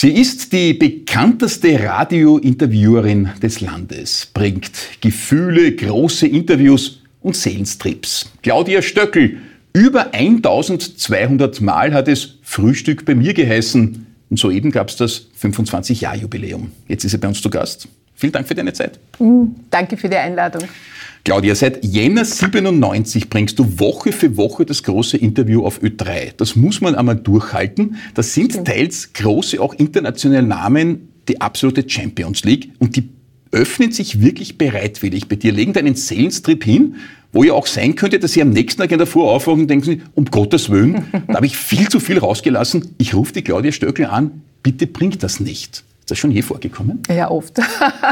Sie ist die bekannteste Radiointerviewerin des Landes, bringt Gefühle, große Interviews und Seelenstrips. Claudia Stöckel, über 1200 Mal hat es Frühstück bei mir geheißen und soeben gab es das 25-Jahr-Jubiläum. Jetzt ist sie bei uns zu Gast. Vielen Dank für deine Zeit. Mhm, danke für die Einladung. Claudia, seit Jänner 97 bringst du Woche für Woche das große Interview auf Ö3. Das muss man einmal durchhalten. Das sind teils große, auch internationale Namen, die absolute Champions League. Und die öffnen sich wirklich bereitwillig bei dir, legen deinen Seelenstrip hin, wo ja auch sein könnte, dass sie am nächsten Tag in der Früh aufwachen und denken, um Gottes Willen, da habe ich viel zu viel rausgelassen. Ich rufe die Claudia Stöckl an, bitte bringt das nicht. Ist das schon je vorgekommen? Ja, oft.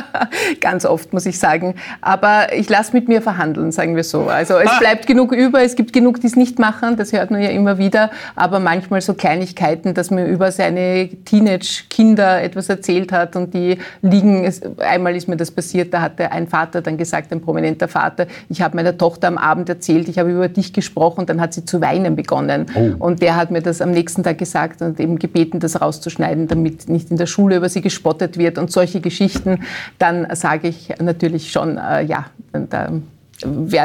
Ganz oft, muss ich sagen. Aber ich lasse mit mir verhandeln, sagen wir so. Also es ah. bleibt genug über, es gibt genug, die es nicht machen, das hört man ja immer wieder. Aber manchmal so Kleinigkeiten, dass man über seine Teenage-Kinder etwas erzählt hat und die liegen, einmal ist mir das passiert, da hatte ein Vater dann gesagt, ein prominenter Vater, ich habe meiner Tochter am Abend erzählt, ich habe über dich gesprochen, dann hat sie zu weinen begonnen. Oh. Und der hat mir das am nächsten Tag gesagt und eben gebeten, das rauszuschneiden, damit nicht in der Schule über sie gespottet wird und solche Geschichten, dann sage ich natürlich schon, äh, ja, da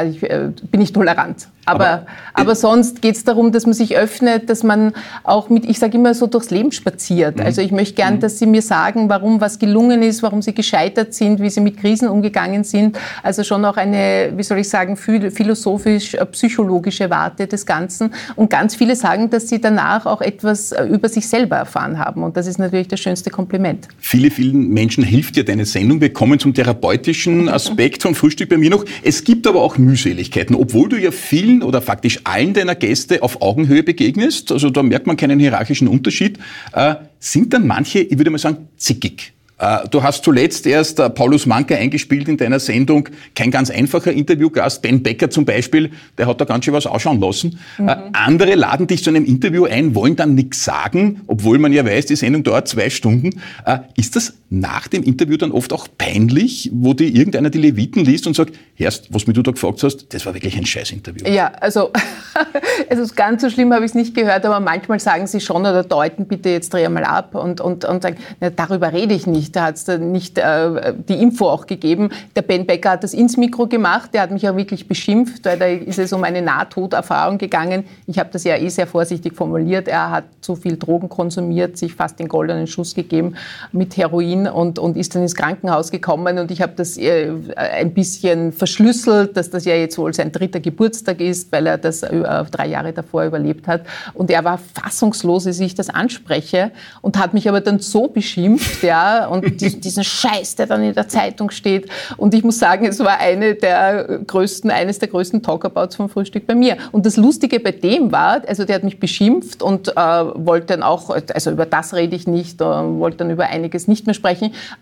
ich, äh, bin ich tolerant. Aber, aber, aber sonst geht es darum, dass man sich öffnet, dass man auch mit, ich sage immer so, durchs Leben spaziert. Mhm. Also ich möchte gern, mhm. dass Sie mir sagen, warum was gelungen ist, warum Sie gescheitert sind, wie Sie mit Krisen umgegangen sind. Also schon auch eine, wie soll ich sagen, philosophisch-psychologische äh, Warte des Ganzen. Und ganz viele sagen, dass sie danach auch etwas äh, über sich selber erfahren haben. Und das ist natürlich das schönste Kompliment. Viele, vielen Menschen hilft dir deine Sendung. Wir kommen zum therapeutischen Aspekt vom Frühstück bei mir noch. Es gibt aber auch Mühseligkeiten, obwohl du ja vielen vielen oder faktisch allen deiner Gäste auf Augenhöhe begegnest, also da merkt man keinen hierarchischen Unterschied, äh, sind dann manche, ich würde mal sagen, zickig. Äh, du hast zuletzt erst äh, Paulus Manka eingespielt in deiner Sendung. Kein ganz einfacher Interviewgast. Ben Becker zum Beispiel, der hat da ganz schön was ausschauen lassen. Mhm. Äh, andere laden dich zu einem Interview ein, wollen dann nichts sagen, obwohl man ja weiß, die Sendung dauert zwei Stunden. Ist das nach dem Interview dann oft auch peinlich, wo dir irgendeiner die Leviten liest und sagt, Herrst, was mir du da gefragt hast, das war wirklich ein Scheiß-Interview. Ja, also, also ganz so schlimm habe ich es nicht gehört, aber manchmal sagen sie schon oder deuten bitte jetzt dreh mal ab und, und, und sagen, na, darüber rede ich nicht da hat es nicht äh, die Info auch gegeben. Der Ben Becker hat das ins Mikro gemacht, der hat mich ja wirklich beschimpft, weil da ist es um eine Nahtoderfahrung gegangen. Ich habe das ja eh sehr vorsichtig formuliert. Er hat zu viel Drogen konsumiert, sich fast den goldenen Schuss gegeben mit Heroin und, und ist dann ins Krankenhaus gekommen und ich habe das äh, ein bisschen verschlüsselt, dass das ja jetzt wohl sein dritter Geburtstag ist, weil er das äh, drei Jahre davor überlebt hat. Und er war fassungslos, als ich das anspreche und hat mich aber dann so beschimpft, ja, und diesen Scheiß, der dann in der Zeitung steht. Und ich muss sagen, es war eine der größten, eines der größten Talkabouts vom Frühstück bei mir. Und das Lustige bei dem war, also der hat mich beschimpft und äh, wollte dann auch, also über das rede ich nicht, äh, wollte dann über einiges nicht mehr sprechen.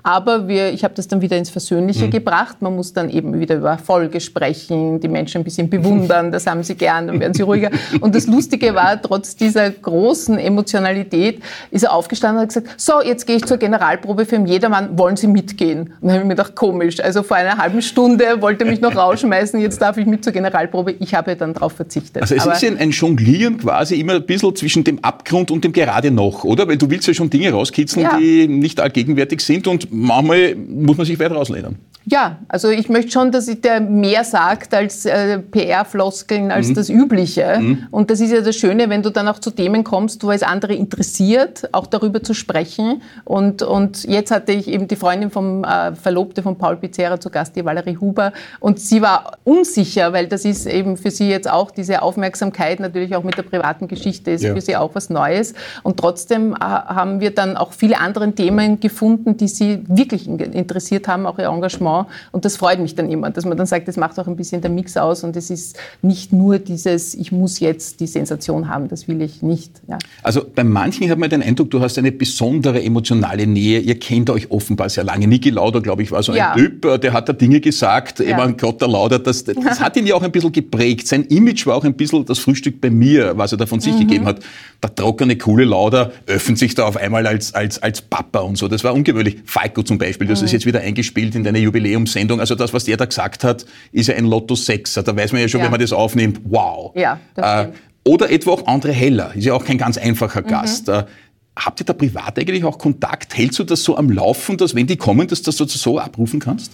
Aber wir, ich habe das dann wieder ins Versöhnliche mhm. gebracht. Man muss dann eben wieder über Erfolge sprechen, die Menschen ein bisschen bewundern, das haben sie gern, dann werden sie ruhiger. Und das Lustige war, trotz dieser großen Emotionalität ist er aufgestanden und hat gesagt, so, jetzt gehe ich zur Generalprobe für jedermann, wollen Sie mitgehen? Und dann habe ich mir gedacht, komisch. Also vor einer halben Stunde wollte mich noch rausschmeißen, jetzt darf ich mit zur Generalprobe. Ich habe dann darauf verzichtet. Also es Aber ist ja ein Jonglieren quasi immer ein bisschen zwischen dem Abgrund und dem gerade noch, oder? Weil du willst ja schon Dinge rauskitzeln, ja. die nicht allgegenwärtig sind und manchmal muss man sich weit rausledern. Ja, also ich möchte schon, dass der mehr sagt als äh, PR-Floskeln, als mhm. das Übliche. Mhm. Und das ist ja das Schöne, wenn du dann auch zu Themen kommst, wo es andere interessiert, auch darüber zu sprechen. Und, und jetzt hatte ich eben die Freundin vom äh, Verlobte von Paul Pizzerra zu Gast, die Valerie Huber. Und sie war unsicher, weil das ist eben für sie jetzt auch diese Aufmerksamkeit, natürlich auch mit der privaten Geschichte, ist ja. für sie auch was Neues. Und trotzdem äh, haben wir dann auch viele andere Themen gefunden, die sie wirklich interessiert haben, auch ihr Engagement. Und das freut mich dann immer, dass man dann sagt, das macht auch ein bisschen der Mix aus und es ist nicht nur dieses, ich muss jetzt die Sensation haben, das will ich nicht. Ja. Also bei manchen hat man den Eindruck, du hast eine besondere emotionale Nähe. Ihr kennt euch offenbar sehr lange. Niki Lauder, glaube ich, war so ja. ein Typ, äh, der hat da Dinge gesagt. Ja. Eben Gott der Lauder, das, das hat ihn ja auch ein bisschen geprägt. Sein Image war auch ein bisschen das Frühstück bei mir, was er da von sich mhm. gegeben hat. Der trockene, coole Lauder öffnet sich da auf einmal als, als, als Papa und so. Das war ungewöhnlich. Falco zum Beispiel, das mhm. ist jetzt wieder eingespielt in deine Jubiläum Jubiläumssendung. Also das, was der da gesagt hat, ist ja ein Lotto 6. Da weiß man ja schon, ja. wenn man das aufnimmt, wow. Ja, das äh, oder etwa auch André Heller, ist ja auch kein ganz einfacher mhm. Gast. Mhm. Habt ihr da privat eigentlich auch Kontakt? Hältst du das so am Laufen, dass wenn die kommen, dass du das so abrufen kannst?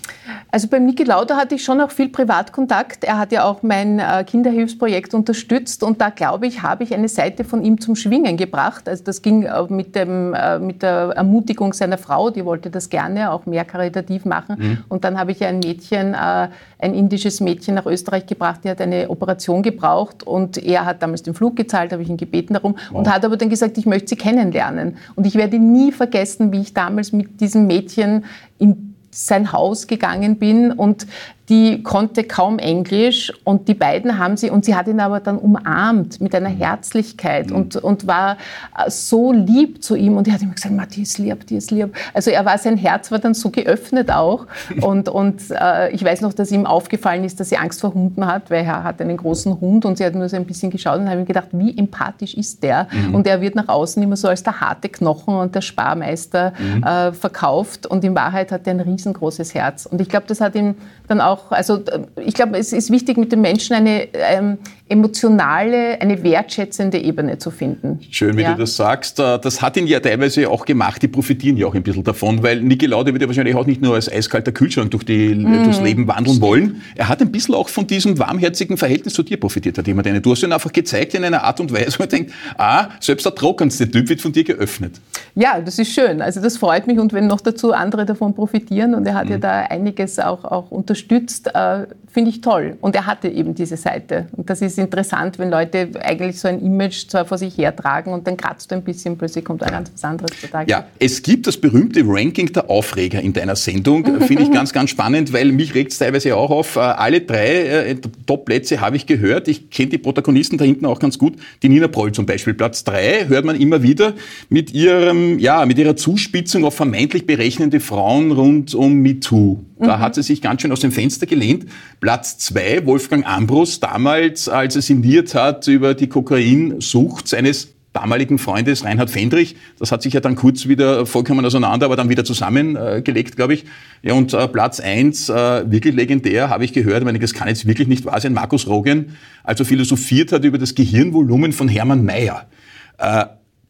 Also beim Niki Lauda hatte ich schon auch viel Privatkontakt. Er hat ja auch mein äh, Kinderhilfsprojekt unterstützt und da glaube ich, habe ich eine Seite von ihm zum Schwingen gebracht. Also das ging äh, mit, dem, äh, mit der Ermutigung seiner Frau, die wollte das gerne auch mehr karitativ machen. Mhm. Und dann habe ich ein Mädchen, ein indisches Mädchen nach Österreich gebracht, die hat eine Operation gebraucht und er hat damals den Flug gezahlt, habe ich ihn gebeten darum wow. und hat aber dann gesagt, ich möchte sie kennenlernen. Und ich werde nie vergessen, wie ich damals mit diesem Mädchen in sein Haus gegangen bin und die konnte kaum Englisch und die beiden haben sie, und sie hat ihn aber dann umarmt mit einer mhm. Herzlichkeit mhm. und, und war äh, so lieb zu ihm und er hat immer gesagt, die ist lieb, die ist lieb. Also er war, sein Herz war dann so geöffnet auch und, und äh, ich weiß noch, dass ihm aufgefallen ist, dass sie Angst vor Hunden hat, weil er hat einen großen Hund und sie hat nur so ein bisschen geschaut und habe mir gedacht, wie empathisch ist der? Mhm. Und er wird nach außen immer so als der harte Knochen und der Sparmeister mhm. äh, verkauft und in Wahrheit hat er ein riesengroßes Herz. Und ich glaube, das hat ihm dann auch, also ich glaube, es ist wichtig, mit den Menschen eine ähm, emotionale, eine wertschätzende Ebene zu finden. Schön, wie ja. du das sagst. Äh, das hat ihn ja teilweise auch gemacht. Die profitieren ja auch ein bisschen davon, weil Niki Laude wird ja wahrscheinlich auch nicht nur als eiskalter Kühlschrank durch die, mm. durchs Leben wandeln wollen. Er hat ein bisschen auch von diesem warmherzigen Verhältnis zu dir profitiert, hat jemand eine. Du hast ihn einfach gezeigt in einer Art und Weise, wo man denkt, ah, selbst der trockenste Typ wird von dir geöffnet. Ja, das ist schön. Also das freut mich und wenn noch dazu andere davon profitieren und er hat mm. ja mhm. da einiges auch, auch unterstützt, äh, finde ich toll. Und er hatte eben diese Seite. Und das ist interessant, wenn Leute eigentlich so ein Image zwar vor sich hertragen und dann kratzt du ein bisschen, plötzlich kommt ein ganz was anderes zutage. Ja, es gibt das berühmte Ranking der Aufreger in deiner Sendung. Finde ich ganz, ganz spannend, weil mich regt es teilweise auch auf. Äh, alle drei äh, Top-Plätze habe ich gehört. Ich kenne die Protagonisten da hinten auch ganz gut. Die Nina Proll zum Beispiel. Platz drei hört man immer wieder mit ihrem, ja, mit ihrer Zuspitzung auf vermeintlich berechnende Frauen rund um MeToo. Da mhm. hat sie sich ganz schön aus dem Fenster gelehnt. Platz zwei, Wolfgang Ambrus, damals, als er sinniert hat über die Kokainsucht seines damaligen Freundes Reinhard Fendrich. Das hat sich ja dann kurz wieder vollkommen auseinander, aber dann wieder zusammengelegt, äh, glaube ich. Ja, und äh, Platz eins, äh, wirklich legendär, habe ich gehört, ich meine, das kann jetzt wirklich nicht wahr sein, Markus Rogen, also philosophiert hat über das Gehirnvolumen von Hermann Mayer.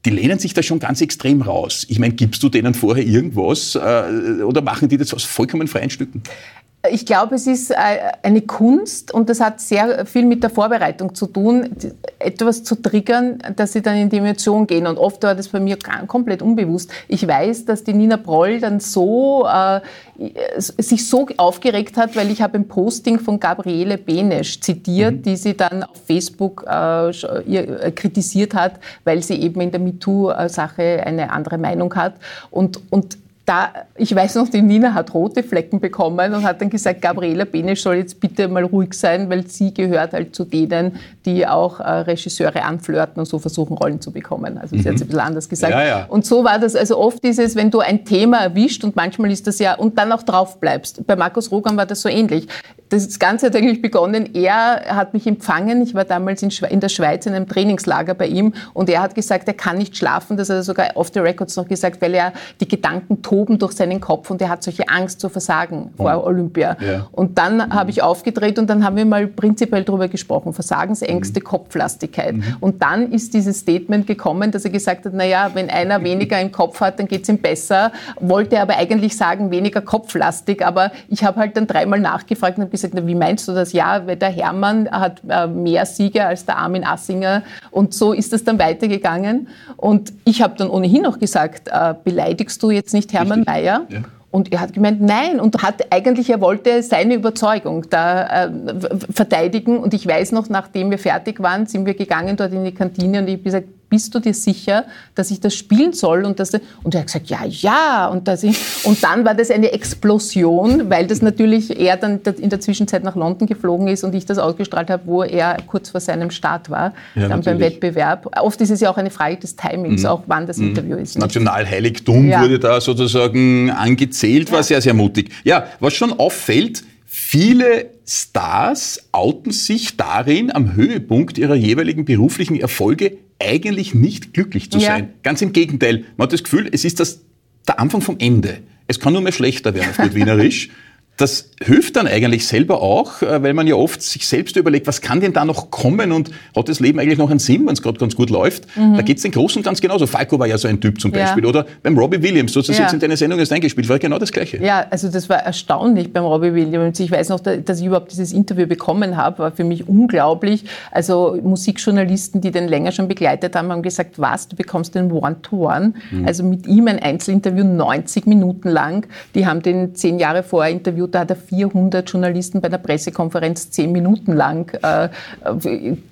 Die lehnen sich da schon ganz extrem raus. Ich meine, gibst du denen vorher irgendwas äh, oder machen die das aus vollkommen freien Stücken? Ich glaube, es ist äh, eine Kunst und das hat sehr viel mit der Vorbereitung zu tun, etwas zu triggern, dass sie dann in die Emotion gehen. Und oft war das bei mir komplett unbewusst. Ich weiß, dass die Nina Broll dann so äh, sich so aufgeregt hat, weil ich habe ein Posting von Gabriele Benesch zitiert, mhm. die sie dann auf Facebook äh, äh kritisiert hat, weil sie eben in der MeToo-Sache eine andere Meinung hat. Und, und da, ich weiß noch, die Nina hat rote Flecken bekommen und hat dann gesagt, Gabriela Benesch soll jetzt bitte mal ruhig sein, weil sie gehört halt zu denen, die auch äh, Regisseure anflirten und so versuchen, Rollen zu bekommen. Also mhm. sie hat es ein bisschen anders gesagt. Ja, ja. Und so war das, also oft ist es, wenn du ein Thema erwischt und manchmal ist das ja, und dann auch drauf bleibst. Bei Markus Rogan war das so ähnlich. Das Ganze hat eigentlich begonnen, er hat mich empfangen, ich war damals in, in der Schweiz in einem Trainingslager bei ihm und er hat gesagt, er kann nicht schlafen, das hat er sogar off the records noch gesagt, weil er die Gedanken toben durch seinen Kopf und er hat solche Angst zu versagen vor oh. Olympia. Ja. Und dann mhm. habe ich aufgedreht und dann haben wir mal prinzipiell darüber gesprochen, Versagensängste, mhm. Kopflastigkeit. Mhm. Und dann ist dieses Statement gekommen, dass er gesagt hat, naja, wenn einer weniger im Kopf hat, dann geht es ihm besser. Wollte aber eigentlich sagen, weniger kopflastig. Aber ich habe halt dann dreimal nachgefragt und gesagt, na, wie meinst du das? Ja, weil der Hermann hat äh, mehr Siege als der Armin Assinger. Und so ist es dann weitergegangen. Und ich habe dann ohnehin noch gesagt, äh, beleidigst du jetzt nicht Hermann Hermann Mayer. Ja. Und er hat gemeint, nein, und hat eigentlich, er wollte seine Überzeugung da äh, verteidigen. Und ich weiß noch, nachdem wir fertig waren, sind wir gegangen dort in die Kantine und ich habe gesagt, bist du dir sicher, dass ich das spielen soll? Und, das, und er hat gesagt, ja, ja. Und, das, und dann war das eine Explosion, weil das natürlich er dann in der Zwischenzeit nach London geflogen ist und ich das ausgestrahlt habe, wo er kurz vor seinem Start war, ja, dann beim Wettbewerb. Oft ist es ja auch eine Frage des Timings, mhm. auch wann das mhm. Interview ist. Nationalheiligtum ja. wurde da sozusagen angezählt, war ja. sehr, sehr mutig. Ja, was schon auffällt, Viele Stars outen sich darin, am Höhepunkt ihrer jeweiligen beruflichen Erfolge eigentlich nicht glücklich zu sein. Ganz im Gegenteil. Man hat das Gefühl, es ist das, der Anfang vom Ende. Es kann nur mehr schlechter werden, auf gut Wienerisch. Das hilft dann eigentlich selber auch, äh, weil man ja oft sich selbst überlegt, was kann denn da noch kommen und hat das Leben eigentlich noch einen Sinn, wenn es gerade ganz gut läuft. Mhm. Da geht es den Großen ganz genauso. Falco war ja so ein Typ zum Beispiel. Ja. Oder beim Robbie Williams, du hast das ja. jetzt in deiner Sendung erst eingespielt, war genau das Gleiche. Ja, also das war erstaunlich beim Robbie Williams. Ich weiß noch, dass ich überhaupt dieses Interview bekommen habe, war für mich unglaublich. Also Musikjournalisten, die den länger schon begleitet haben, haben gesagt, was, du bekommst den One-to-One. Mhm. Also mit ihm ein Einzelinterview 90 Minuten lang. Die haben den zehn Jahre vorher interviewt Interview, da hat er 400 Journalisten bei einer Pressekonferenz zehn Minuten lang äh,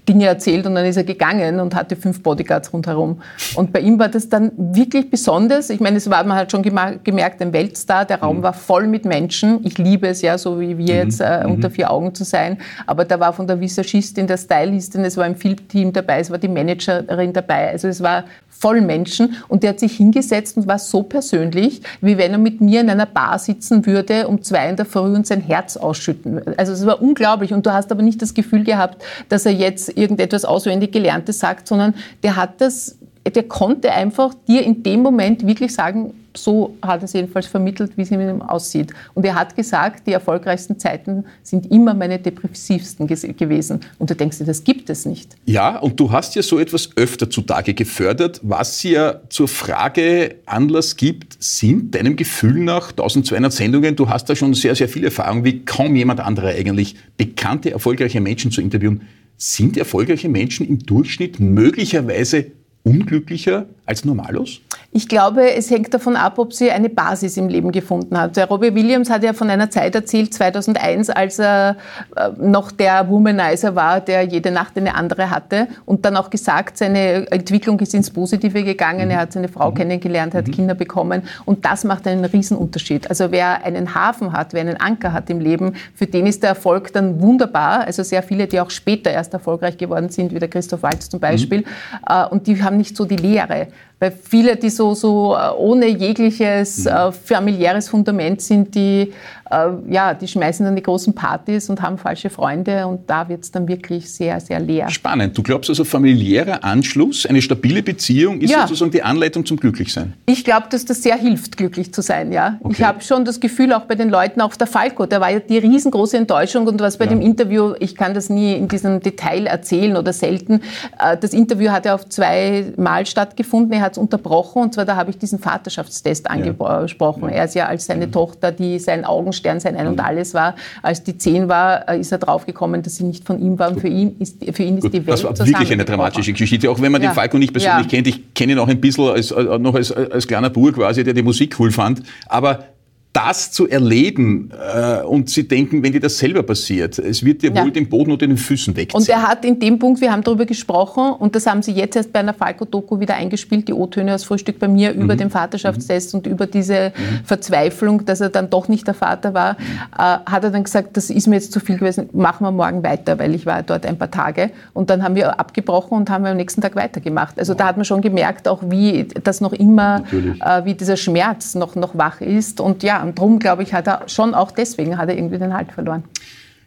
Dinge erzählt und dann ist er gegangen und hatte fünf Bodyguards rundherum. Und bei ihm war das dann wirklich besonders. Ich meine, es war, man hat schon gemerkt, ein Weltstar, der Raum mhm. war voll mit Menschen. Ich liebe es ja, so wie wir mhm. jetzt äh, unter mhm. vier Augen zu sein. Aber da war von der Visagistin, der Stylistin, es war ein Filmteam dabei, es war die Managerin dabei. Also es war voll Menschen und der hat sich hingesetzt und war so persönlich, wie wenn er mit mir in einer Bar sitzen würde um zwei in der Früh und sein Herz ausschütten. Also es war unglaublich und du hast aber nicht das Gefühl gehabt, dass er jetzt irgendetwas auswendig Gelerntes sagt, sondern der hat das, der konnte einfach dir in dem Moment wirklich sagen, so hat er es jedenfalls vermittelt, wie es ihm aussieht. Und er hat gesagt, die erfolgreichsten Zeiten sind immer meine depressivsten gewesen. Und du denkst dir, das gibt es nicht. Ja, und du hast ja so etwas öfter zutage gefördert, was ja zur Frage Anlass gibt, sind deinem Gefühl nach 1200 Sendungen, du hast da schon sehr, sehr viel Erfahrung, wie kaum jemand anderer eigentlich, bekannte, erfolgreiche Menschen zu interviewen. Sind erfolgreiche Menschen im Durchschnitt möglicherweise unglücklicher als Normalos? Ich glaube, es hängt davon ab, ob sie eine Basis im Leben gefunden hat. Der Robbie Williams hat ja von einer Zeit erzählt, 2001, als er äh, noch der Womanizer war, der jede Nacht eine andere hatte und dann auch gesagt, seine Entwicklung ist ins Positive gegangen. Er hat seine Frau mhm. kennengelernt, hat mhm. Kinder bekommen und das macht einen Riesenunterschied. Also wer einen Hafen hat, wer einen Anker hat im Leben, für den ist der Erfolg dann wunderbar. Also sehr viele, die auch später erst erfolgreich geworden sind, wie der Christoph Waltz zum Beispiel, mhm. Äh, und die haben nicht so die Lehre. Weil viele, die so, so äh, ohne jegliches mhm. äh, familiäres Fundament sind, die, äh, ja, die schmeißen dann die großen Partys und haben falsche Freunde und da wird es dann wirklich sehr, sehr leer. Spannend. Du glaubst also, familiärer Anschluss, eine stabile Beziehung ist ja. sozusagen die Anleitung zum Glücklichsein? Ich glaube, dass das sehr hilft, glücklich zu sein, ja. Okay. Ich habe schon das Gefühl, auch bei den Leuten, auch der Falco, der war ja die riesengroße Enttäuschung und was bei ja. dem Interview, ich kann das nie in diesem Detail erzählen oder selten, äh, das Interview hat ja auf zwei Mal stattgefunden, er hat es unterbrochen und zwar da habe ich diesen Vaterschaftstest angesprochen. Ja. Er ist ja als seine Tochter, die sein Augenstern, sein Ein und Alles war, als die zehn war, äh, ist er draufgekommen, dass sie nicht von ihm war und für ihn ist, für ihn ist Gut, die Welt Das war wirklich eine dramatische Geschichte, auch wenn man ja. den Falco nicht persönlich ja. kennt. Ich kenne ihn auch ein bisschen als, äh, noch als, als kleiner Bur quasi, der die Musik cool fand. Aber das zu erleben äh, und sie denken, wenn dir das selber passiert, es wird dir ja. wohl den Boden unter den Füßen wegziehen. Und er hat in dem Punkt, wir haben darüber gesprochen und das haben sie jetzt erst bei einer Falco-Doku wieder eingespielt, die O-Töne aus Frühstück bei mir, mhm. über den Vaterschaftstest mhm. und über diese mhm. Verzweiflung, dass er dann doch nicht der Vater war, äh, hat er dann gesagt, das ist mir jetzt zu viel gewesen, machen wir morgen weiter, weil ich war dort ein paar Tage und dann haben wir abgebrochen und haben am nächsten Tag weitergemacht. Also wow. da hat man schon gemerkt, auch wie das noch immer, äh, wie dieser Schmerz noch, noch wach ist und ja, und darum, glaube ich, hat er schon auch deswegen hat er irgendwie den Halt verloren.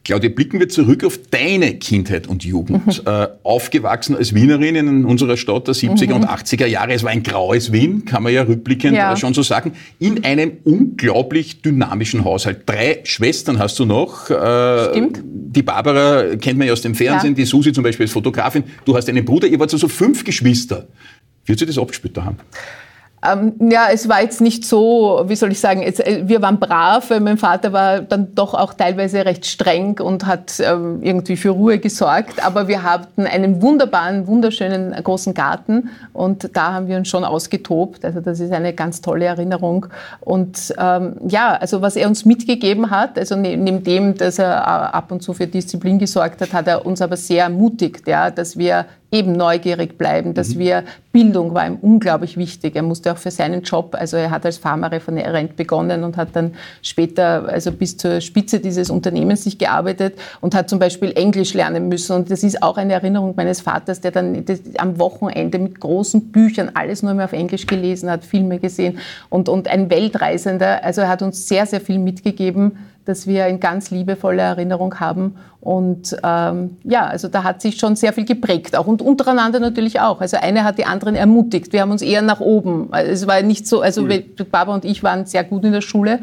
Claudia, blicken wir zurück auf deine Kindheit und Jugend. Mhm. Äh, aufgewachsen als Wienerin in unserer Stadt der 70er mhm. und 80er Jahre. Es war ein graues Wien, kann man ja rückblickend ja. Äh, schon so sagen. In einem unglaublich dynamischen Haushalt. Drei Schwestern hast du noch. Äh, Stimmt. Die Barbara kennt man ja aus dem Fernsehen, ja. die Susi zum Beispiel als Fotografin. Du hast einen Bruder, ihr wart also fünf Geschwister. Hat sich das abgespielt haben? Ähm, ja, es war jetzt nicht so, wie soll ich sagen, jetzt, äh, wir waren brav, weil mein Vater war dann doch auch teilweise recht streng und hat ähm, irgendwie für Ruhe gesorgt. Aber wir hatten einen wunderbaren, wunderschönen großen Garten und da haben wir uns schon ausgetobt. Also das ist eine ganz tolle Erinnerung. Und ähm, ja, also was er uns mitgegeben hat, also ne, neben dem, dass er äh, ab und zu für Disziplin gesorgt hat, hat er uns aber sehr ermutigt, ja, dass wir eben neugierig bleiben, dass mhm. wir Bildung war ihm unglaublich wichtig. Er musste auch für seinen Job, also er hat als Pharmareferent begonnen und hat dann später, also bis zur Spitze dieses Unternehmens sich gearbeitet und hat zum Beispiel Englisch lernen müssen. Und das ist auch eine Erinnerung meines Vaters, der dann am Wochenende mit großen Büchern alles nur mehr auf Englisch gelesen hat, Filme gesehen und, und ein Weltreisender. Also er hat uns sehr, sehr viel mitgegeben, dass wir in ganz liebevoller Erinnerung haben. Und ähm, ja, also da hat sich schon sehr viel geprägt, auch und untereinander natürlich auch. Also eine hat die anderen ermutigt. Wir haben uns eher nach oben. Es war nicht so, also cool. Barbara und ich waren sehr gut in der Schule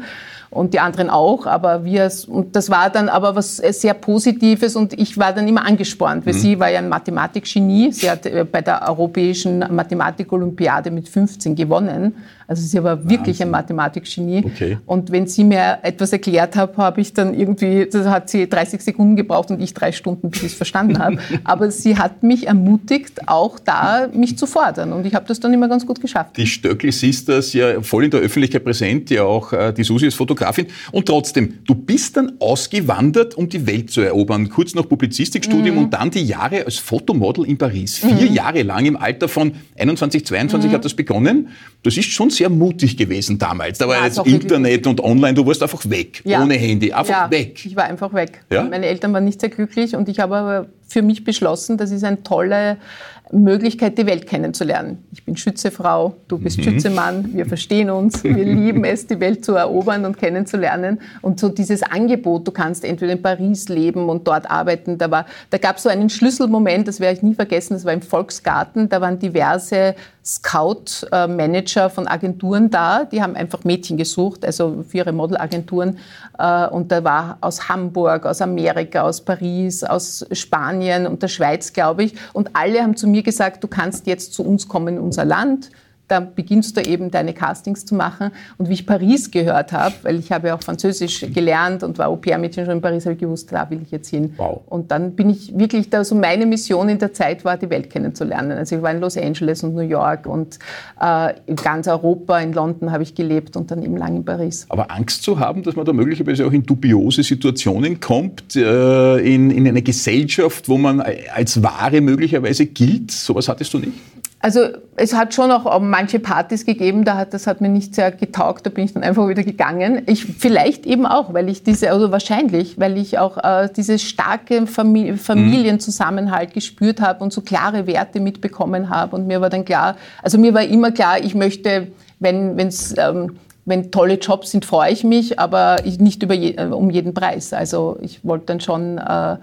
und die anderen auch, aber wir, und das war dann aber was sehr Positives und ich war dann immer angespornt, weil mhm. sie war ja ein Mathematikgenie, sie hat äh, bei der Europäischen Mathematik-Olympiade mit 15 gewonnen, also sie war wirklich Wahnsinn. ein Mathematikgenie okay. und wenn sie mir etwas erklärt hat, habe ich dann irgendwie, das hat sie 30 Sekunden gebraucht und ich drei Stunden, bis ich es verstanden habe, aber sie hat mich ermutigt, auch da mich zu fordern und ich habe das dann immer ganz gut geschafft. Die Stöckl Sisters ja voll in der Öffentlichkeit präsent, ja auch äh, die Susi ist Fotografin Fotografin. Und trotzdem, du bist dann ausgewandert, um die Welt zu erobern. Kurz nach Publizistikstudium mhm. und dann die Jahre als Fotomodel in Paris. Vier mhm. Jahre lang im Alter von 21, 22 mhm. hat das begonnen. Das ist schon sehr mutig gewesen damals. Da war ja, jetzt Internet und online, du warst einfach weg, ja. ohne Handy, einfach ja, weg. Ich war einfach weg. Meine Eltern waren nicht sehr glücklich und ich habe aber für mich beschlossen, das ist eine tolle Möglichkeit, die Welt kennenzulernen. Ich bin Schützefrau, du bist mhm. Schützemann, wir verstehen uns, wir lieben es, die Welt zu erobern und kennenzulernen. Und so dieses Angebot, du kannst entweder in Paris leben und dort arbeiten, da, war, da gab es so einen Schlüsselmoment, das werde ich nie vergessen, das war im Volksgarten, da waren diverse Scout-Manager von Agenturen da, die haben einfach Mädchen gesucht, also für ihre Modelagenturen. Äh, und da war aus Hamburg, aus Amerika, aus Paris, aus Spanien und der Schweiz, glaube ich. Und alle haben zu mir gesagt, du kannst jetzt zu uns kommen in unser Land da beginnst du eben deine Castings zu machen. Und wie ich Paris gehört habe, weil ich habe ja auch Französisch gelernt und war Au-pair-Mädchen schon in Paris, habe ich gewusst, da will ich jetzt hin. Wow. Und dann bin ich wirklich da, so meine Mission in der Zeit war, die Welt kennenzulernen. Also ich war in Los Angeles und New York und äh, in ganz Europa, in London habe ich gelebt und dann eben lang in Paris. Aber Angst zu haben, dass man da möglicherweise auch in dubiose Situationen kommt, äh, in, in eine Gesellschaft, wo man als Ware möglicherweise gilt, sowas hattest du nicht? Also es hat schon auch manche Partys gegeben, da hat, das hat mir nicht sehr getaugt, da bin ich dann einfach wieder gegangen. Ich, vielleicht eben auch, weil ich diese, also wahrscheinlich, weil ich auch äh, diese starke Famili Familienzusammenhalt gespürt habe und so klare Werte mitbekommen habe. Und mir war dann klar, also mir war immer klar, ich möchte, wenn es... Ähm, wenn tolle Jobs sind, freue ich mich, aber nicht über je, äh, um jeden Preis. Also ich wollte dann schon äh,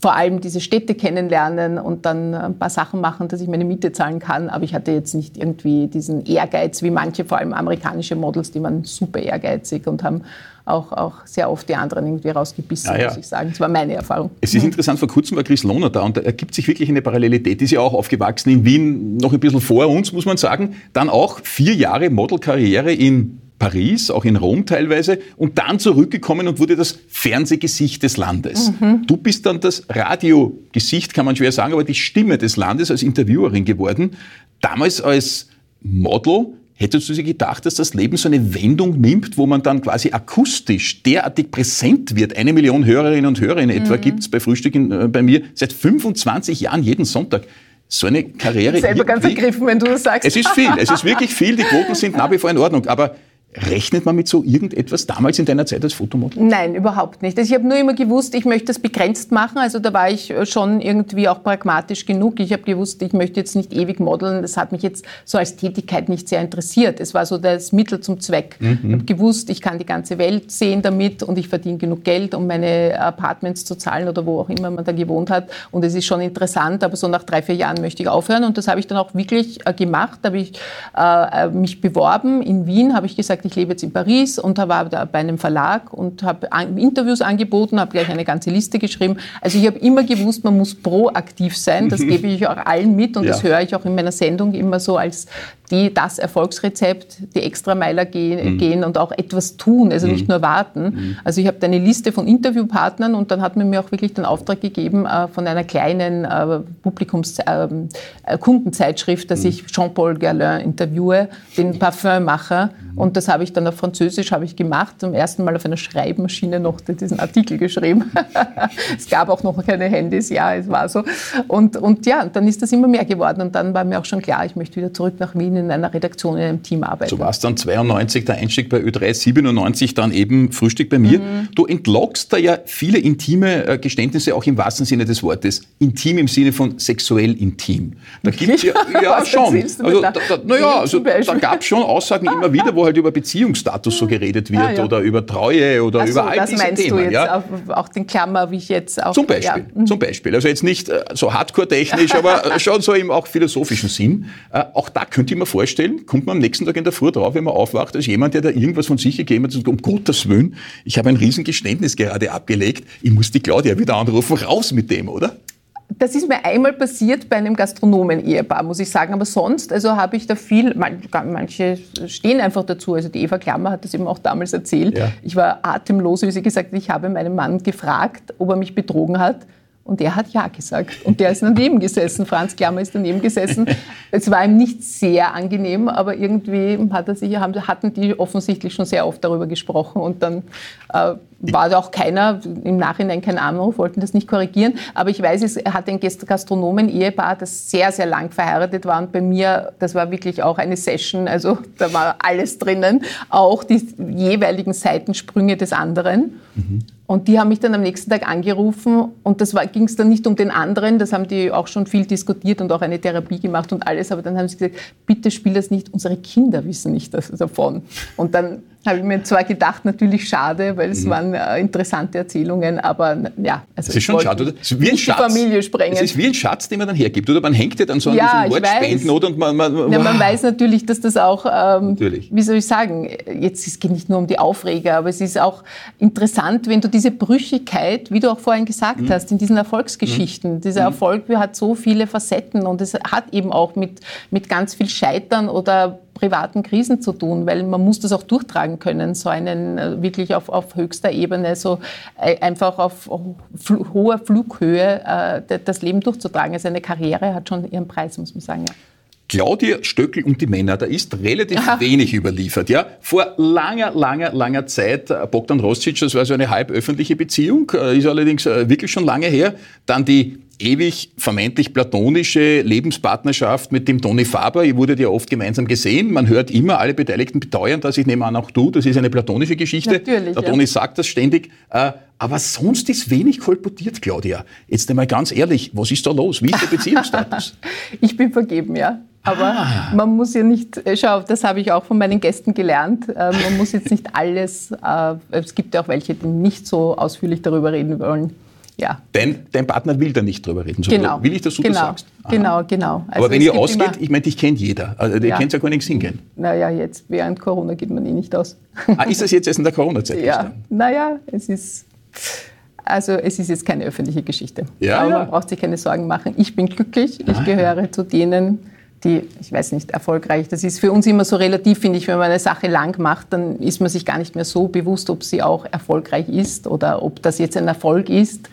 vor allem diese Städte kennenlernen und dann ein paar Sachen machen, dass ich meine Miete zahlen kann. Aber ich hatte jetzt nicht irgendwie diesen Ehrgeiz wie manche, vor allem amerikanische Models, die waren super ehrgeizig und haben auch, auch sehr oft die anderen irgendwie rausgebissen, ja, ja. muss ich sagen. Das war meine Erfahrung. Es ist interessant, vor kurzem war Chris Lohner da und da ergibt sich wirklich eine Parallelität. Die ist ja auch aufgewachsen in Wien, noch ein bisschen vor uns, muss man sagen. Dann auch vier Jahre Modelkarriere in Paris, auch in Rom teilweise, und dann zurückgekommen und wurde das Fernsehgesicht des Landes. Mhm. Du bist dann das Radiogesicht, kann man schwer sagen, aber die Stimme des Landes als Interviewerin geworden. Damals als Model Hättest du dir gedacht, dass das Leben so eine Wendung nimmt, wo man dann quasi akustisch derartig präsent wird? Eine Million Hörerinnen und Hörer in etwa mhm. gibt es bei Frühstück in, äh, bei mir seit 25 Jahren jeden Sonntag. So eine Karriere. Ich bin selber ganz ergriffen, wenn du das sagst. Es ist viel, es ist wirklich viel. Die Quoten sind nach wie vor in Ordnung. Aber Rechnet man mit so irgendetwas damals in deiner Zeit als Fotomodel? Nein, überhaupt nicht. Also ich habe nur immer gewusst, ich möchte das begrenzt machen. Also da war ich schon irgendwie auch pragmatisch genug. Ich habe gewusst, ich möchte jetzt nicht ewig modeln. Das hat mich jetzt so als Tätigkeit nicht sehr interessiert. Es war so das Mittel zum Zweck. Mhm. Ich habe gewusst, ich kann die ganze Welt sehen damit und ich verdiene genug Geld, um meine Apartments zu zahlen oder wo auch immer man da gewohnt hat. Und es ist schon interessant, aber so nach drei, vier Jahren möchte ich aufhören. Und das habe ich dann auch wirklich äh, gemacht. Da habe ich äh, mich beworben. In Wien habe ich gesagt, gesagt, ich lebe jetzt in Paris und war da bei einem Verlag und habe Interviews angeboten, habe gleich eine ganze Liste geschrieben. Also ich habe immer gewusst, man muss proaktiv sein. Das gebe ich auch allen mit und ja. das höre ich auch in meiner Sendung immer so als die das Erfolgsrezept, die Extrameiler gehen, mhm. gehen und auch etwas tun, also mhm. nicht nur warten. Mhm. Also ich habe eine Liste von Interviewpartnern und dann hat man mir auch wirklich den Auftrag gegeben äh, von einer kleinen äh, Publikums ähm, äh, Kundenzeitschrift, dass mhm. ich Jean-Paul Guerlain interviewe, den Parfümmacher. Mhm. Und das habe ich dann auf Französisch habe ich gemacht, zum ersten Mal auf einer Schreibmaschine noch diesen Artikel geschrieben. es gab auch noch keine Handys, ja, es war so. Und, und ja, dann ist das immer mehr geworden und dann war mir auch schon klar, ich möchte wieder zurück nach Wien in einer Redaktion, in einem Team arbeiten. So war es dann 92 der Einstieg bei Ö3, 97 dann eben Frühstück bei mir. Mhm. Du entlockst da ja viele intime äh, Geständnisse, auch im wahrsten Sinne des Wortes. Intim im Sinne von sexuell intim. Da gibt ja, ja schon. Also, da, da, naja, also, da gab es schon Aussagen immer wieder, wo halt über Beziehungsstatus so geredet wird ja, ja. oder über Treue oder so, über all das diese meinst Themen. Du jetzt ja? auch den Klammer, wie ich jetzt auch. Zum Beispiel, ja. zum Beispiel. Also jetzt nicht äh, so hardcore-technisch, aber schon so im auch philosophischen Sinn. Äh, auch da könnte ich mir vorstellen, kommt man am nächsten Tag in der Früh drauf, wenn man aufwacht, als jemand, der da irgendwas von sich gegeben hat, um Gottes Willen, ich habe ein Riesengeständnis gerade abgelegt, ich muss die Claudia wieder anrufen, raus mit dem, oder? Das ist mir einmal passiert bei einem Gastronomen-Ehepaar, muss ich sagen. Aber sonst, also habe ich da viel, manche stehen einfach dazu. Also die Eva Klammer hat das eben auch damals erzählt. Ja. Ich war atemlos, wie sie gesagt hat, ich habe meinen Mann gefragt, ob er mich betrogen hat. Und er hat Ja gesagt. Und der ist daneben gesessen. Franz Klammer ist daneben gesessen. Es war ihm nicht sehr angenehm, aber irgendwie hat er sich, hatten die offensichtlich schon sehr oft darüber gesprochen. Und dann äh, war auch keiner, im Nachhinein kein Anruf, wollten das nicht korrigieren. Aber ich weiß, es hat ein Gastronomen-Ehepaar, das sehr, sehr lang verheiratet war. Und bei mir, das war wirklich auch eine Session, also da war alles drinnen, auch die jeweiligen Seitensprünge des anderen. Mhm. Und die haben mich dann am nächsten Tag angerufen und das ging es dann nicht um den anderen, das haben die auch schon viel diskutiert und auch eine Therapie gemacht und alles, aber dann haben sie gesagt, bitte spiel das nicht, unsere Kinder wissen nicht davon. Und dann habe ich mir zwar gedacht, natürlich schade, weil es mhm. waren äh, interessante Erzählungen, aber ja. Also das ist schon schade, oder? Es ist wie ein Schatz. Familie sprengen. Es ist wie ein Schatz, den man dann hergibt, oder? Man hängt ja dann so an ja, diesem Wortspenden, oder? Und man, man, wow. ja, man weiß natürlich, dass das auch, ähm, natürlich. wie soll ich sagen, jetzt es geht nicht nur um die Aufreger, aber es ist auch interessant, wenn du diese Brüchigkeit, wie du auch vorhin gesagt mhm. hast, in diesen Erfolgsgeschichten, mhm. dieser mhm. Erfolg hat so viele Facetten und es hat eben auch mit, mit ganz viel Scheitern oder privaten Krisen zu tun, weil man muss das auch durchtragen können, so einen äh, wirklich auf, auf höchster Ebene, so äh, einfach auf hoher Flughöhe äh, das Leben durchzutragen. Also eine Karriere hat schon ihren Preis, muss man sagen. Ja. Claudia Stöckel und die Männer, da ist relativ Aha. wenig überliefert. Ja? Vor langer, langer, langer Zeit, Bogdan Rostic, das war so eine halb öffentliche Beziehung, ist allerdings wirklich schon lange her. Dann die ewig vermeintlich platonische Lebenspartnerschaft mit dem Toni Faber. Ihr wurdet ja oft gemeinsam gesehen. Man hört immer, alle Beteiligten beteuern das. Ich nehme an, auch du. Das ist eine platonische Geschichte. Natürlich, Der Toni ja. sagt das ständig. Äh, aber sonst ist wenig kolportiert, Claudia. Jetzt einmal ganz ehrlich, was ist da los? Wie ist der Beziehungsstatus? ich bin vergeben, ja. Aber ah. man muss ja nicht, äh, schau, das habe ich auch von meinen Gästen gelernt, äh, man muss jetzt nicht alles, es gibt ja auch welche, die nicht so ausführlich darüber reden wollen ja. Dein, dein Partner will da nicht drüber reden. So genau. Will ich das so genau. sagst? Aha. Genau, genau. Also Aber wenn ihr ausgeht, ich meine, dich kennt jeder. Also, ihr ja. kennt ja gar nichts hingehen. Naja, jetzt während Corona geht man eh nicht aus. Ah, ist das jetzt erst in der Corona-Zeit? Ja, naja, es ist... Also es ist jetzt keine öffentliche Geschichte. Ja, Aber ja. man braucht sich keine Sorgen machen. Ich bin glücklich. Ich ah, gehöre ja. zu denen, die, ich weiß nicht, erfolgreich. Das ist für uns immer so relativ, finde ich, wenn man eine Sache lang macht, dann ist man sich gar nicht mehr so bewusst, ob sie auch erfolgreich ist oder ob das jetzt ein Erfolg ist.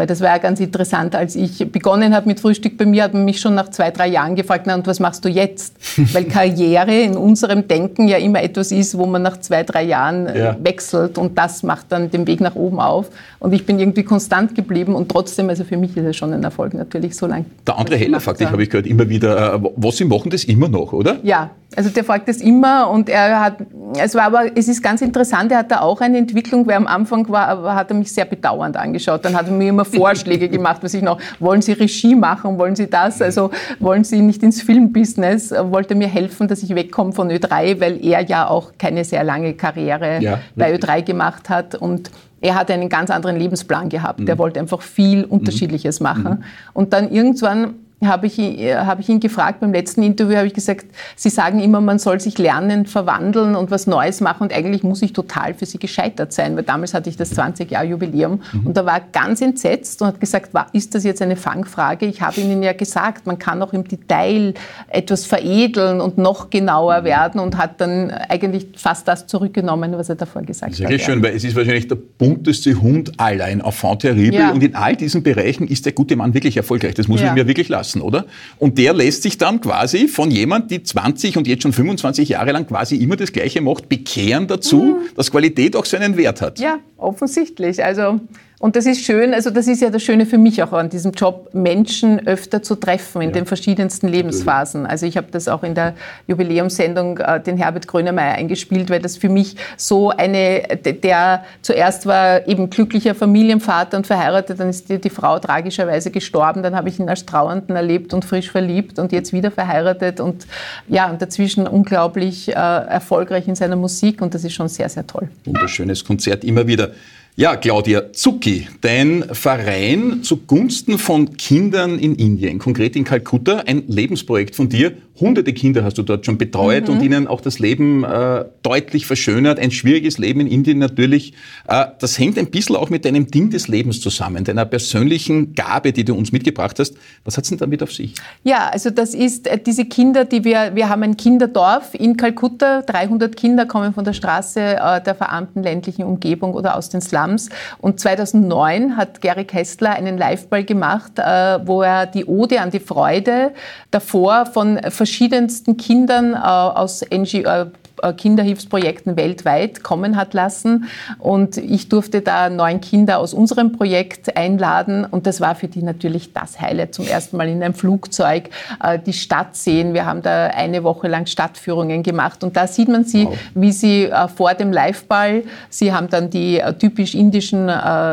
Weil das war ja ganz interessant, als ich begonnen habe mit Frühstück bei mir, hat man mich schon nach zwei, drei Jahren gefragt, na und was machst du jetzt? Weil Karriere in unserem Denken ja immer etwas ist, wo man nach zwei, drei Jahren äh, ja. wechselt und das macht dann den Weg nach oben auf. Und ich bin irgendwie konstant geblieben und trotzdem, also für mich ist es schon ein Erfolg natürlich so lange. Der andere Heller fragt dich, habe ich gehört, immer wieder, äh, was Sie machen das immer noch, oder? Ja, also der folgt das immer und er hat, es war aber, es ist ganz interessant, er hat da auch eine Entwicklung, weil am Anfang war, hat er mich sehr bedauernd angeschaut. Dann hat er mir immer Vorschläge gemacht, was ich noch, wollen Sie Regie machen, wollen Sie das, also wollen Sie nicht ins Filmbusiness, wollte mir helfen, dass ich wegkomme von Ö3, weil er ja auch keine sehr lange Karriere ja, bei Ö3 gemacht hat und er hat einen ganz anderen Lebensplan gehabt. Mhm. Er wollte einfach viel Unterschiedliches machen. Mhm. Und dann irgendwann habe ich, habe ich ihn gefragt, beim letzten Interview habe ich gesagt, Sie sagen immer, man soll sich lernen, verwandeln und was Neues machen und eigentlich muss ich total für Sie gescheitert sein, weil damals hatte ich das 20-Jahr-Jubiläum mhm. und da war ganz entsetzt und hat gesagt, ist das jetzt eine Fangfrage? Ich habe Ihnen ja gesagt, man kann auch im Detail etwas veredeln und noch genauer mhm. werden und hat dann eigentlich fast das zurückgenommen, was er davor gesagt Sehr hat. Sehr schön, weil es ist wahrscheinlich der bunteste Hund allein, Enfant terrible ja. und in all diesen Bereichen ist der gute Mann wirklich erfolgreich. Das muss ja. man mir wirklich lassen lassen, oder? Und der lässt sich dann quasi von jemand, die 20 und jetzt schon 25 Jahre lang quasi immer das Gleiche macht, bekehren dazu, mhm. dass Qualität auch seinen Wert hat. Ja, offensichtlich. Also Und das ist schön, also das ist ja das Schöne für mich auch an diesem Job, Menschen öfter zu treffen in ja. den verschiedensten Lebensphasen. Also ich habe das auch in der Jubiläumssendung äh, den Herbert Grönemeyer eingespielt, weil das für mich so eine, der zuerst war eben glücklicher Familienvater und verheiratet, dann ist die, die Frau tragischerweise gestorben, dann habe ich ihn als Trauernden erlebt und frisch verliebt und jetzt wieder verheiratet und ja, und dazwischen unglaublich äh, erfolgreich in seiner Musik und das ist schon sehr, sehr toll. Wunderschönes Konzert immer wieder. Ja, Claudia Zucki, dein Verein zugunsten von Kindern in Indien, konkret in Kalkutta, ein Lebensprojekt von dir. Hunderte Kinder hast du dort schon betreut mhm. und ihnen auch das Leben äh, deutlich verschönert. Ein schwieriges Leben in Indien natürlich. Äh, das hängt ein bisschen auch mit deinem Ding des Lebens zusammen, deiner persönlichen Gabe, die du uns mitgebracht hast. Was hat es denn damit auf sich? Ja, also das ist äh, diese Kinder, die wir, wir haben ein Kinderdorf in Kalkutta. 300 Kinder kommen von der Straße äh, der verarmten ländlichen Umgebung oder aus den Slums Slums. Und 2009 hat Gary Kessler einen Liveball gemacht, äh, wo er die Ode an die Freude davor von verschiedensten Kindern äh, aus NGO, Kinderhilfsprojekten weltweit kommen hat lassen. Und ich durfte da neun Kinder aus unserem Projekt einladen. Und das war für die natürlich das Highlight. Zum ersten Mal in einem Flugzeug äh, die Stadt sehen. Wir haben da eine Woche lang Stadtführungen gemacht. Und da sieht man sie, wow. wie sie äh, vor dem Liveball, sie haben dann die typisch indischen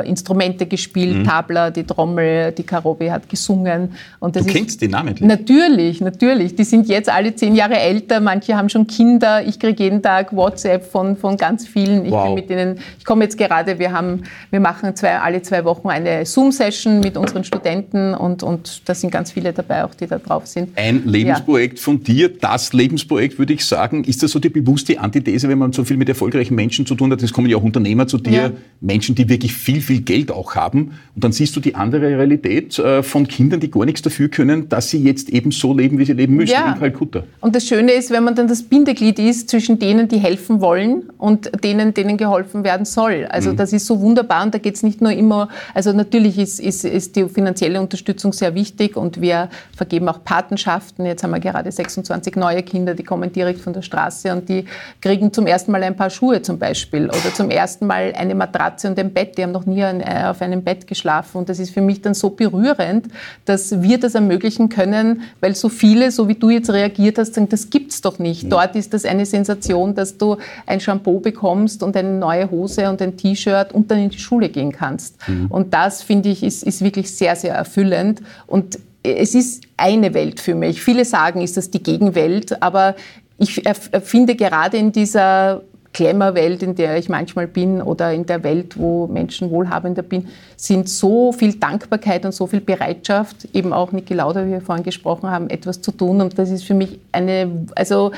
Instrumente gespielt. Mhm. Tabla, die Trommel, die Karobi hat gesungen. Und das du kennst die namentlich? Natürlich, natürlich. Die sind jetzt alle zehn Jahre älter. Manche haben schon Kinder. Ich kriege jeden Tag WhatsApp von, von ganz vielen. Ich wow. bin mit denen, ich komme jetzt gerade, wir haben, wir machen zwei, alle zwei Wochen eine Zoom-Session mit unseren Studenten und, und da sind ganz viele dabei auch, die da drauf sind. Ein Lebensprojekt ja. von dir, das Lebensprojekt, würde ich sagen. Ist das so die bewusste Antithese, wenn man so viel mit erfolgreichen Menschen zu tun hat? Es kommen ja auch Unternehmer zu dir, ja. Menschen, die wirklich viel, viel Geld auch haben. Und dann siehst du die andere Realität äh, von Kindern, die gar nichts dafür können, dass sie jetzt eben so leben, wie sie leben müssen ja. in Kalkutta. Und das Schöne ist, wenn man dann das Bindeglied ist zwischen zwischen denen, die helfen wollen und denen, denen geholfen werden soll. Also mhm. das ist so wunderbar und da geht es nicht nur immer, also natürlich ist, ist, ist die finanzielle Unterstützung sehr wichtig und wir vergeben auch Patenschaften. Jetzt haben wir gerade 26 neue Kinder, die kommen direkt von der Straße und die kriegen zum ersten Mal ein paar Schuhe zum Beispiel oder zum ersten Mal eine Matratze und ein Bett. Die haben noch nie äh, auf einem Bett geschlafen und das ist für mich dann so berührend, dass wir das ermöglichen können, weil so viele, so wie du jetzt reagiert hast, sagen, das gibt's doch nicht. Dort ist das eine Sensation Situation, dass du ein Shampoo bekommst und eine neue Hose und ein T-Shirt und dann in die Schule gehen kannst. Mhm. Und das, finde ich, ist, ist wirklich sehr, sehr erfüllend. Und es ist eine Welt für mich. Viele sagen, ist das die Gegenwelt, aber ich finde gerade in dieser Glamour-Welt, in der ich manchmal bin, oder in der Welt, wo Menschen wohlhabender bin, sind so viel Dankbarkeit und so viel Bereitschaft, eben auch Niki Lauder, wie wir vorhin gesprochen haben, etwas zu tun. Und das ist für mich eine, also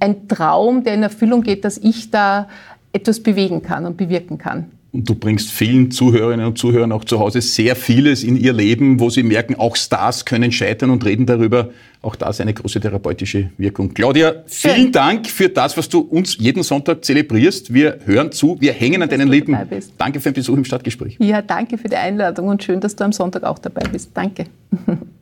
ein Traum, der in Erfüllung geht, dass ich da etwas bewegen kann und bewirken kann. Und du bringst vielen Zuhörerinnen und Zuhörern auch zu Hause sehr vieles in ihr Leben, wo sie merken, auch Stars können scheitern und reden darüber. Auch das eine große therapeutische Wirkung. Claudia, vielen Schön. Dank für das, was du uns jeden Sonntag zelebrierst. Wir hören zu, wir hängen an deinen Lippen. Danke für den Besuch im Stadtgespräch. Ja, danke für die Einladung und schön, dass du am Sonntag auch dabei bist. Danke.